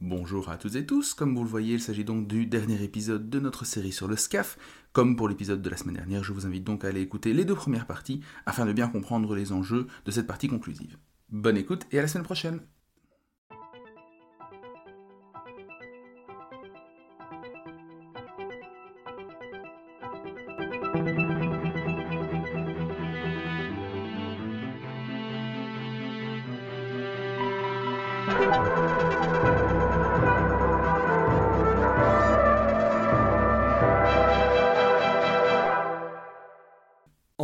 Bonjour à toutes et tous, comme vous le voyez, il s'agit donc du dernier épisode de notre série sur le SCAF. Comme pour l'épisode de la semaine dernière, je vous invite donc à aller écouter les deux premières parties afin de bien comprendre les enjeux de cette partie conclusive. Bonne écoute et à la semaine prochaine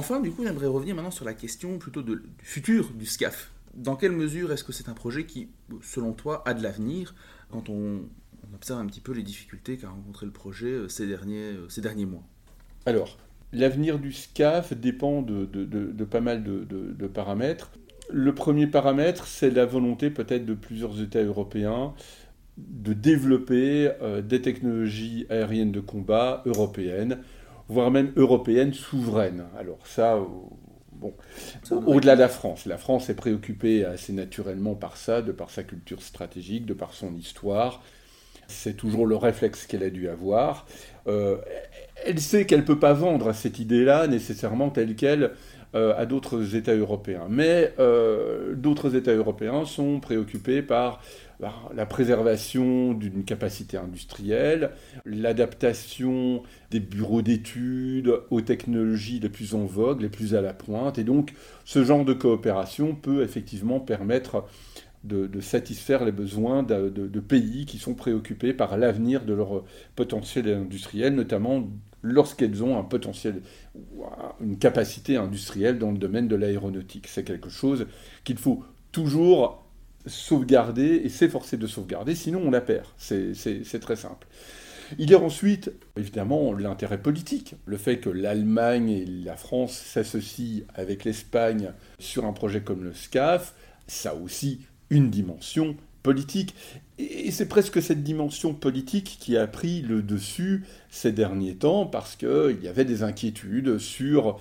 Enfin, du coup, j'aimerais revenir maintenant sur la question plutôt de- du futur du SCAF. Dans quelle mesure est-ce que c'est un projet qui, selon toi, a de l'avenir quand on, observe un petit peu les difficultés qu'a rencontré le projet euh, ces derniers, euh, ces derniers mois? Alors, l'avenir du SCAF dépend de, pas mal de paramètres. Le premier paramètre, c'est la volonté peut-être de plusieurs États européens de développer euh, des technologies aériennes de combat européennes, voire même européennes souveraines. Alors ça, euh, bon, au-delà de la France. La France est préoccupée assez naturellement par ça, de par sa culture stratégique, de par son histoire. C'est toujours le réflexe qu'elle a dû avoir. Euh, elle sait qu'elle ne peut pas vendre cette idée-là nécessairement telle qu'elle à d'autres États européens. Mais euh, d'autres États européens sont préoccupés par la préservation d'une capacité industrielle, l'adaptation des bureaux d'études aux technologies les plus en vogue, les plus à la pointe. Et donc, ce genre de coopération peut effectivement permettre de, satisfaire les besoins de pays qui sont préoccupés par l'avenir de leur potentiel industriel, notamment lorsqu'elles ont un potentiel une capacité industrielle dans le domaine de l'aéronautique. C'est quelque chose qu'il faut toujours sauvegarder et s'efforcer de sauvegarder, sinon on la perd. C'est- très simple. Il y a ensuite, évidemment, l'intérêt politique. Le fait que l'Allemagne et la France s'associent avec l'Espagne sur un projet comme le SCAF, ça aussi une dimension politique. Et c'est presque cette dimension politique qui a pris le dessus ces derniers temps parce qu'il y avait des inquiétudes sur,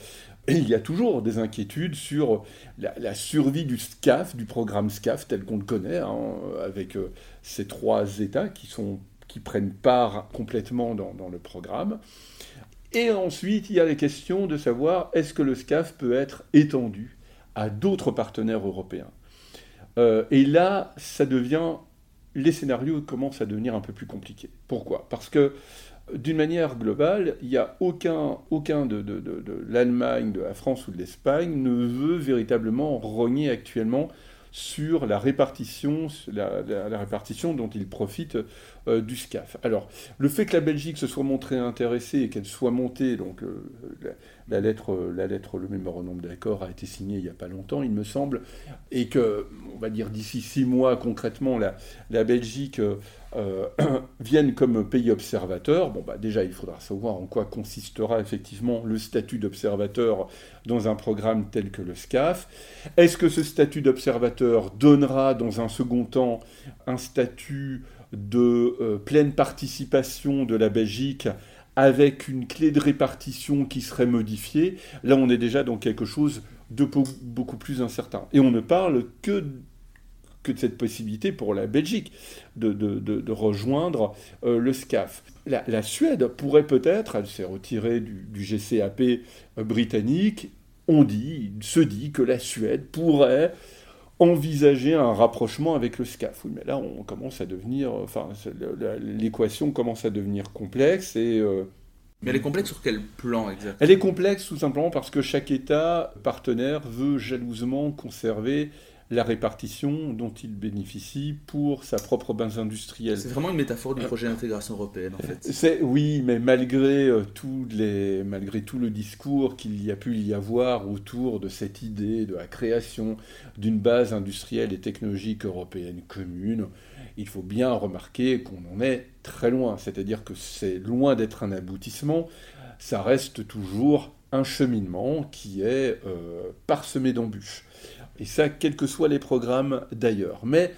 et il y a toujours des inquiétudes sur la, survie du SCAF, du programme SCAF tel qu'on le connaît, hein, avec euh, ces trois États qui, sont, qui prennent part complètement dans, dans le programme. Et ensuite, il y a les questions de savoir est-ce que le SCAF peut être étendu à d'autres partenaires européens? Euh, et là, ça devient, les scénarios commencent à devenir un peu plus compliqués. Pourquoi? Parce que d'une manière globale, il n'y a aucun, aucun de, de- de- l'Allemagne, de la France ou de l'Espagne ne veut véritablement rogner actuellement sur la répartition, la répartition dont ils profitent euh, du SCAF. Alors, le fait que la Belgique se soit montrée intéressée et qu'elle soit montée, donc euh, la, lettre, la lettre, le mémorandum d'accord a été signé il n'y a pas longtemps, il me semble, et que, on va dire d'ici six mois concrètement, la, la Belgique euh, euh, vienne comme pays observateur, bon bah déjà il faudra savoir en quoi consistera effectivement le statut d'observateur dans un programme tel que le SCAF. Est-ce que ce statut d'observateur donnera dans un second temps un statut de euh, pleine participation de la Belgique avec une clé de répartition qui serait modifiée Là on est déjà dans quelque chose de beau- beaucoup plus incertain. Et on ne parle que que de cette possibilité pour la Belgique de, de- de- rejoindre euh, le SCAF. La, la Suède pourrait peut-être, elle s'est retirée du, du GCAP euh, britannique, on dit, se dit que la Suède pourrait envisager un rapprochement avec le SCAF. Oui, mais là, on commence à devenir, enfin, c'est- la- l'équation commence à devenir complexe et euh, Mais elle est complexe sur quel plan exact elle est complexe tout simplement parce que chaque État partenaire veut jalousement conserver la répartition dont il bénéficie pour sa propre base industrielle. C'est vraiment une métaphore du projet d'intégration européenne en fait. C'est oui, mais malgré euh, tous les, malgré tout le discours qu'il y a pu y avoir autour de cette idée de la création d'une base industrielle et technologique européenne commune, il faut bien remarquer qu'on en est très loin. C'est-à-dire que c'est loin d'être un aboutissement, ça reste toujours un cheminement qui est euh, parsemé d'embûches. Et ça, quels que soient les programmes d'ailleurs. Mais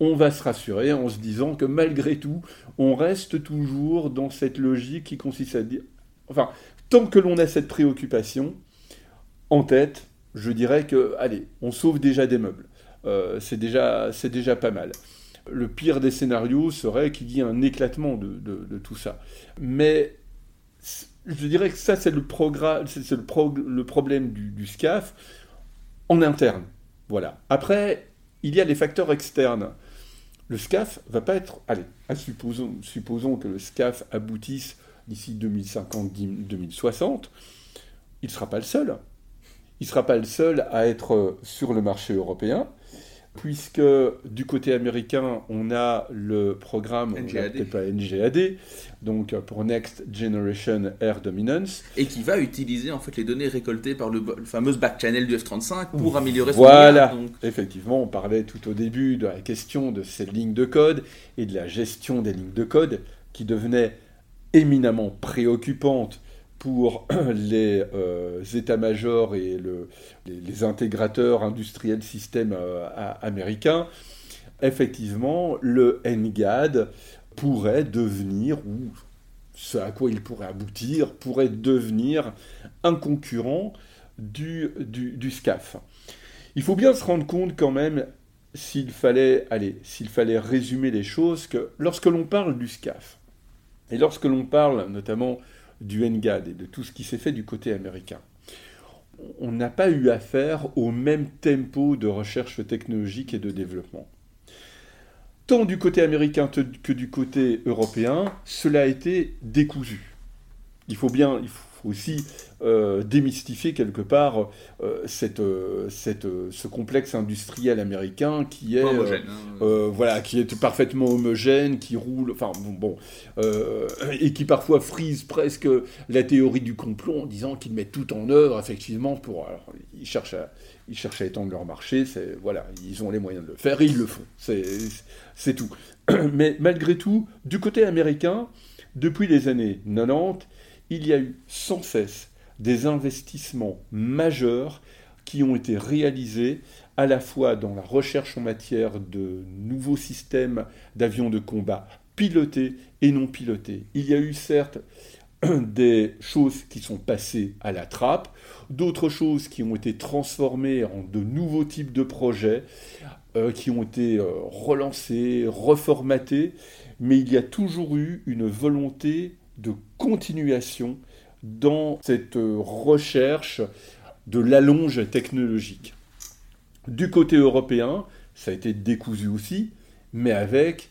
on va se rassurer en se disant que malgré tout, on reste toujours dans cette logique qui consiste à dire, enfin, tant que l'on a cette préoccupation en tête, je dirais que, allez, on sauve déjà des meubles. Euh, c'est déjà, déjà pas mal. le pire des scénarios serait qu'il y ait un éclatement de, tout ça. Mais je dirais que ça, c'est le, problème du, SCAF en interne. Voilà. Après, il y a les facteurs externes. Le SCAF va pas être. Allez, supposons, supposons que le SCAF aboutisse d'ici 2050-2060. Il ne sera pas le seul. Il ne sera pas le seul à être sur le marché européen puisque du côté américain, on a le programme NGAD. pas NGAD, donc pour Next Generation Air Dominance. Et qui va utiliser en fait les données récoltées par le, fameux back channel du F-35 pour améliorer son Voilà, effectivement, on parlait tout au début de la question de ces lignes de code et de la gestion des lignes de code qui devenait éminemment préoccupante pour les euh, états-majors et les, intégrateurs industriels systèmes euh, américains, effectivement, le NGAD pourrait devenir, ou ce à quoi il pourrait aboutir, pourrait devenir un concurrent du, du, SCAF. Il faut bien se rendre compte quand même, s'il fallait, allez, s'il fallait résumer les choses, que lorsque l'on parle du SCAF, et lorsque l'on parle notamment du NGAD et de tout ce qui s'est fait du côté américain. On n'a pas eu affaire au même tempo de recherche technologique et de développement. Tant du côté américain que du côté européen, cela a été décousu. Il faut bien, aussi euh, démystifier quelque part euh, cette, euh, cette, ce complexe industriel américain qui est, homogène, hein. voilà, qui est parfaitement homogène, qui roule, enfin bon, et qui parfois frise presque la théorie du complot en disant qu'ils mettent tout en œuvre effectivement pour, alors, ils cherchent à, ils cherchent à étendre leur marché, c'est voilà, ils ont les moyens de le faire et ils le font, c'est tout. Mais malgré tout, du côté américain, depuis les années 90, il y a eu sans cesse des investissements majeurs qui ont été réalisés à la fois dans la recherche en matière de nouveaux systèmes d'avions de combat pilotés et non pilotés. Il y a eu certes des choses qui sont passées à la trappe, d'autres choses qui ont été transformées en de nouveaux types de projets, euh, qui ont été euh, relancés, reformatés, mais il y a toujours eu une volonté de continuation dans cette recherche de l'allonge technologique. Du côté européen, ça a été décousu aussi, mais avec,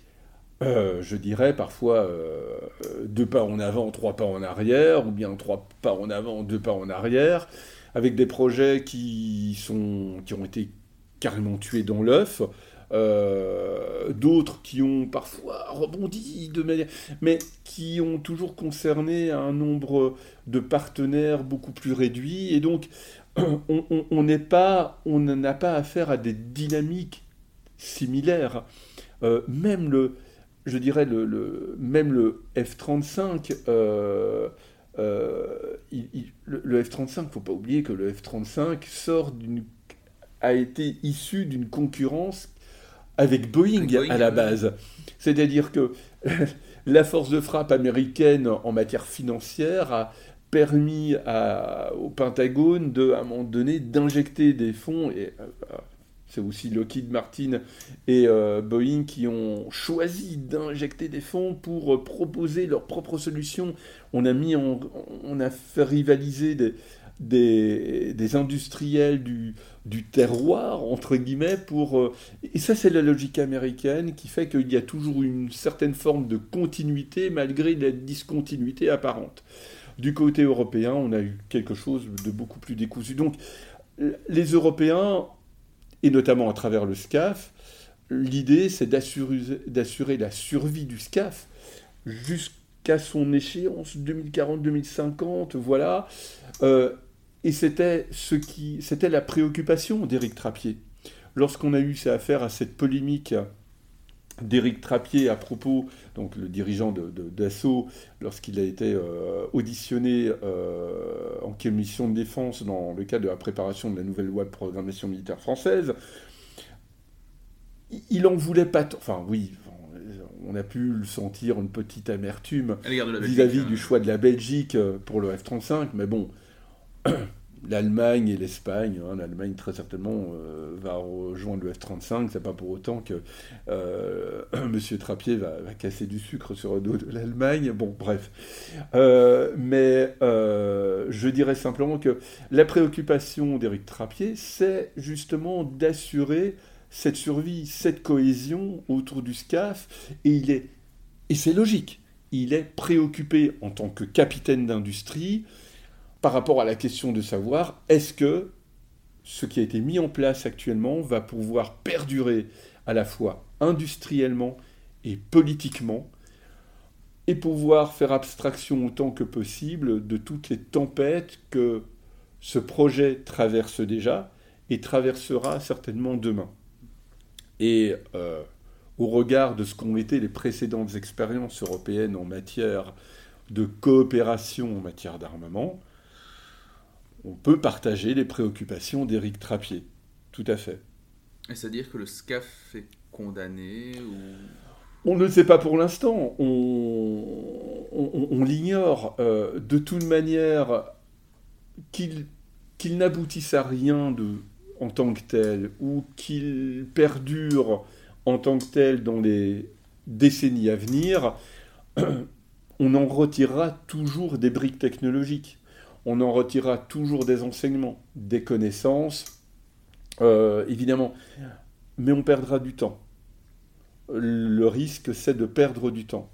euh, je dirais parfois, euh, deux pas en avant, trois pas en arrière, ou bien trois pas en avant, deux pas en arrière, avec des projets qui, sont, qui ont été carrément tués dans l'œuf, euh, d'autres qui ont parfois rebondi de manière, mais qui ont toujours concerné un nombre de partenaires beaucoup plus réduit, et donc on n'est pas, on n'a pas affaire à des dynamiques similaires. Euh, même le, je dirais le, même le F-35. Euh, le, F-35, faut pas oublier que le F-35 sort d'une a été issu d'une concurrence avec Boeing, à la base. C'est-à-dire que la force de frappe américaine en matière financière a permis au Pentagone de, à un moment donné d'injecter des fonds et euh, c'est aussi Lockheed Martin et euh, Boeing qui ont choisi d'injecter des fonds pour euh, proposer leurs propres solutions. On a mis, on a fait rivaliser des, des, industriels du, terroir, entre guillemets, pour... Euh, et ça, c'est la logique américaine qui fait qu'il y a toujours une certaine forme de continuité malgré la discontinuité apparente. Du côté européen, on a eu quelque chose de beaucoup plus décousu. Donc, les Européens, et notamment à travers le SCAF, l'idée, c'est d'assurer la survie du SCAF jusqu'à son échéance 2040-2050, voilà. Euh, et c'était ce qui, c'était la préoccupation d'Éric Trappier. Lorsqu'on a eu affaire à cette polémique d'Éric Trappier à propos, donc le dirigeant d'Assaut, lorsqu'il a été euh, auditionné euh, en commission de défense dans le cadre de la préparation de la nouvelle loi de programmation militaire française, il en voulait pas. Enfin, oui, on a pu le sentir une petite amertume vis-à-vis -vis du hein. choix de la Belgique euh, pour le F-35, mais bon, l'Allemagne et l'Espagne. Hein. L'Allemagne, très certainement, euh, va rejoindre le F-35. C'est pas pour autant que euh, M. Trappier va, casser du sucre sur le dos de l'Allemagne. Bon, bref. Euh, mais je dirais simplement que la préoccupation d'Éric Trappier, c'est justement d'assurer cette survie, cette cohésion autour du SCAF. Et il est, et c'est logique, il est préoccupé en tant que capitaine d'industrie par rapport à la question de savoir est-ce que ce qui a été mis en place actuellement va pouvoir perdurer à la fois industriellement et politiquement et pouvoir faire abstraction autant que possible de toutes les tempêtes que ce projet traverse déjà et traversera certainement demain. Et euh, au regard de ce qu'ont été les précédentes expériences européennes en matière de coopération en matière d'armement, on peut partager les préoccupations d'Éric Trappier. Tout à fait. C'est-à-dire que le SCAF est condamné On ne le sait pas pour l'instant. On, l'ignore. Euh, de toute manière, qu'il n'aboutisse à rien de, en tant que tel, ou qu'il perdure en tant que tel dans les décennies à venir, on en retirera toujours des briques technologiques on en retirera toujours des enseignements, des connaissances, euh, évidemment, mais on perdra du temps. Le risque, c'est de perdre du temps.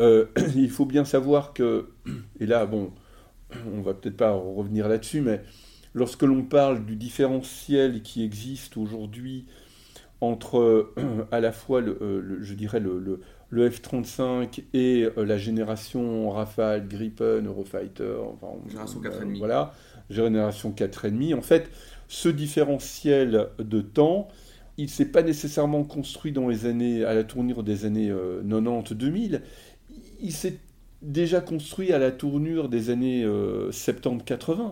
Euh, il faut bien savoir que, et là, bon, on va peut-être pas revenir là-dessus, mais lorsque l'on parle du différentiel qui existe aujourd'hui entre à la fois, le, je dirais, le, le F-35 et euh, la génération Rafale, Gripen, Eurofighter, enfin, génération 4,5. voilà, génération 4,5. En fait, ce différentiel de temps, il ne s'est pas nécessairement construit dans les années, à la tournure des années 90-2000. Euh, il s'est déjà construit à la tournure des années 70-80. Euh,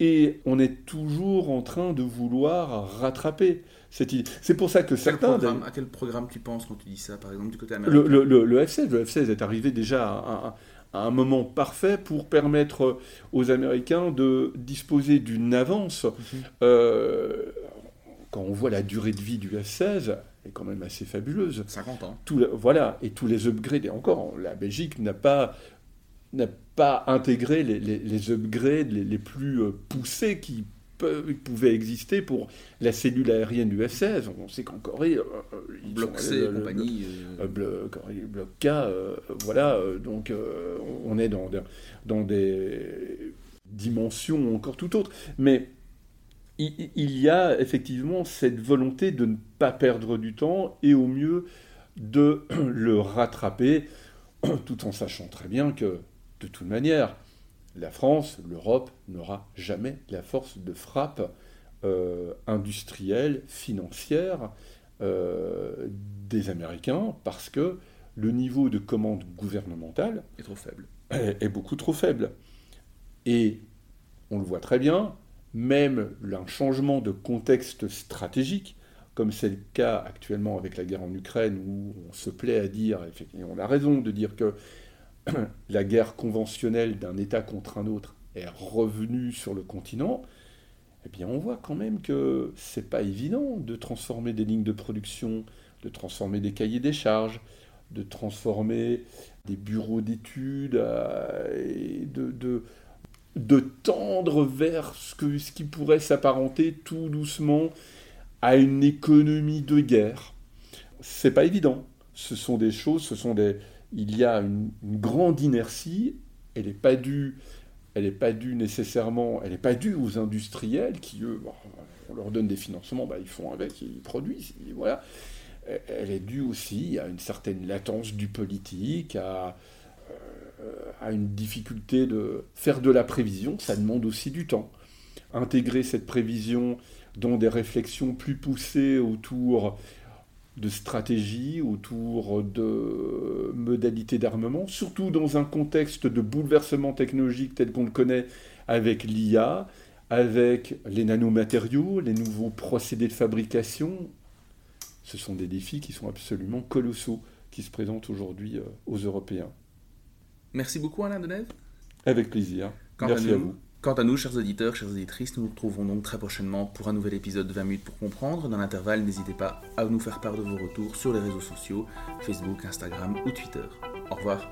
et on est toujours en train de vouloir rattraper. C'est pour ça que certains. à quel programme tu penses quand tu dis ça, par exemple, du côté américain le, le, le, F-16, le F-16 est arrivé déjà à, un moment parfait pour permettre aux Américains de disposer d'une avance. Mhm. Euh, quand on voit la durée de vie du F-16, elle est quand même assez fabuleuse. 50 ans. Tout, voilà, et tous les upgrades, et encore, la Belgique n'a pas n'a pas intégré les, les, upgrades les, les, plus euh, poussés qui pouvait exister pour la cellule aérienne du F-16. On sait qu'en Corée, euh, euh, bloc C et compagnie, bloc, K, voilà, donc on est dans, dans des dimensions encore tout autres. Mais il, y a effectivement cette volonté de ne pas perdre du temps et au mieux de le rattraper, tout en sachant très bien que, de toute manière, la France, l'Europe n'aura jamais la force de frappe euh, industrielle, financière euh, des Américains parce que le niveau de commande gouvernementale est trop faible. Est, beaucoup trop faible. Et on le voit très bien, même un changement de contexte stratégique, comme c'est le cas actuellement avec la guerre en Ukraine, où on se plaît à dire, et on a raison de dire que la guerre conventionnelle d'un État contre un autre est revenue sur le continent, eh bien on voit quand même que c'est pas évident de transformer des lignes de production, de transformer des cahiers des charges, de transformer des bureaux d'études, euh, de, tendre vers ce, ce qui pourrait s'apparenter tout doucement à une économie de guerre. C'est pas évident. Ce sont des choses, ce sont des, il y a une, grande inertie, elle n'est pas due elle n'est pas due nécessairement, elle n'est pas due aux industriels qui, eux, on leur donne des financements, bah, ils font avec, ils produisent, voilà. Elle est due aussi à une certaine latence du politique, euh, à une difficulté de faire de la prévision, ça demande aussi du temps. Intégrer cette prévision dans des réflexions plus poussées autour de stratégie, autour de modalités d'armement, surtout dans un contexte de bouleversement technologique tel qu'on le connaît avec l'IA, avec les nanomatériaux, les nouveaux procédés de fabrication. Ce sont des défis qui sont absolument colossaux qui se présentent aujourd'hui euh, aux Européens. Merci beaucoup Alain Deneuve. Avec plaisir. Merci à, vous. Quant à nous, chers auditeurs, chères auditrices, nous nous retrouverons donc très prochainement pour un nouvel épisode de 20 minutes pour comprendre. Dans l'intervalle, n'hésitez pas à nous faire part de vos retours sur les réseaux sociaux, Facebook, Instagram ou Twitter. Au revoir.